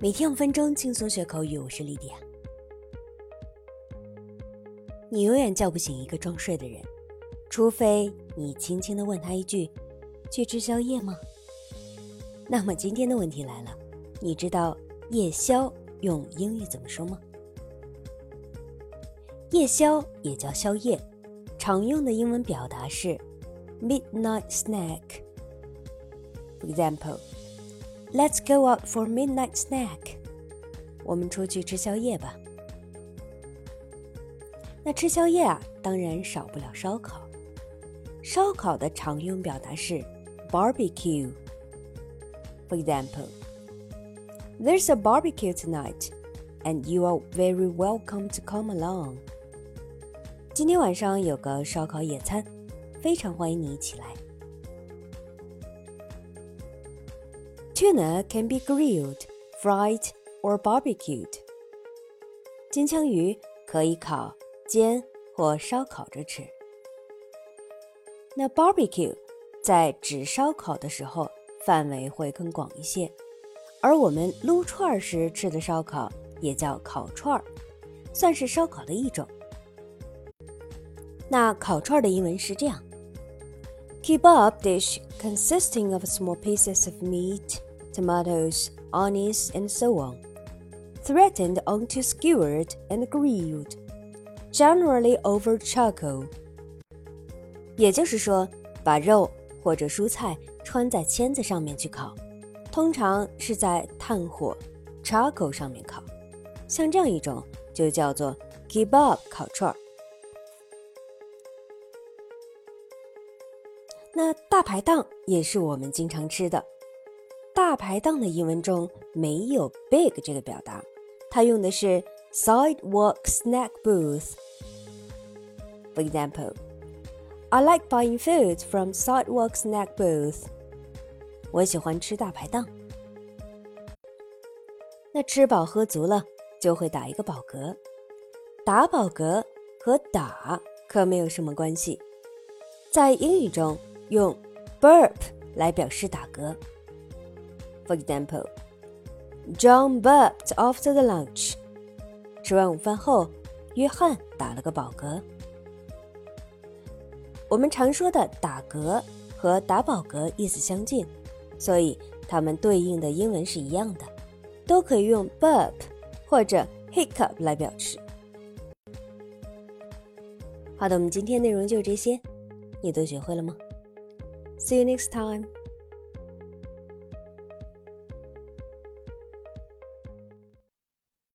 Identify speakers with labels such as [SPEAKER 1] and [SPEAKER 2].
[SPEAKER 1] 每天五分钟轻松学口语，我是丽迪亚。你永远叫不醒一个装睡的人，除非你轻轻的问他一句：“去吃宵夜吗？”那么今天的问题来了，你知道夜宵用英语怎么说吗？夜宵也叫宵夜，常用的英文表达是 midnight snack。For example. Let's go out for midnight snack。我们出去吃宵夜吧。那吃宵夜啊，当然少不了烧烤。烧烤的常用表达是 barbecue。For example, there's a barbecue tonight, and you are very welcome to come along。今天晚上有个烧烤野餐，非常欢迎你一起来。 Tuna can be grilled, fried, or barbecued. 金枪鱼可以烤、煎或烧烤着吃。那 barbecue 在指烧烤的时候范围会更广一些，而我们撸串儿时吃的烧烤也叫烤串儿，算是烧烤的一种。那烤串儿的英文是这样：kebab dish consisting of small pieces of meat tomatoes, onions, and so on, threatened onto skewered and grilled, generally over charcoal. 也就是说，把肉或者蔬菜穿在签子上面去烤，通常是在炭火 charcoal 上面烤。像这样一种就叫做 kebab 烤串儿。那大排档也是我们经常吃的。大排档的英文中没有 big 这个表达，它用的是 sidewalk snack booth。For example, I like buying foods from sidewalk snack booth。我喜欢吃大排档。那吃饱喝足了就会打一个饱嗝，打饱嗝和打可没有什么关系，在英语中用 burp 来表示打嗝。For example, John burped after the lunch. 吃完午饭后，约翰打了个饱嗝。我们常说的打嗝和打饱嗝意思相近，所以它们对应的英文是一样的，都可以用 burp 或者 hiccup 来表示。好的，我们今天内容就这些，你都学会了吗？See you next time.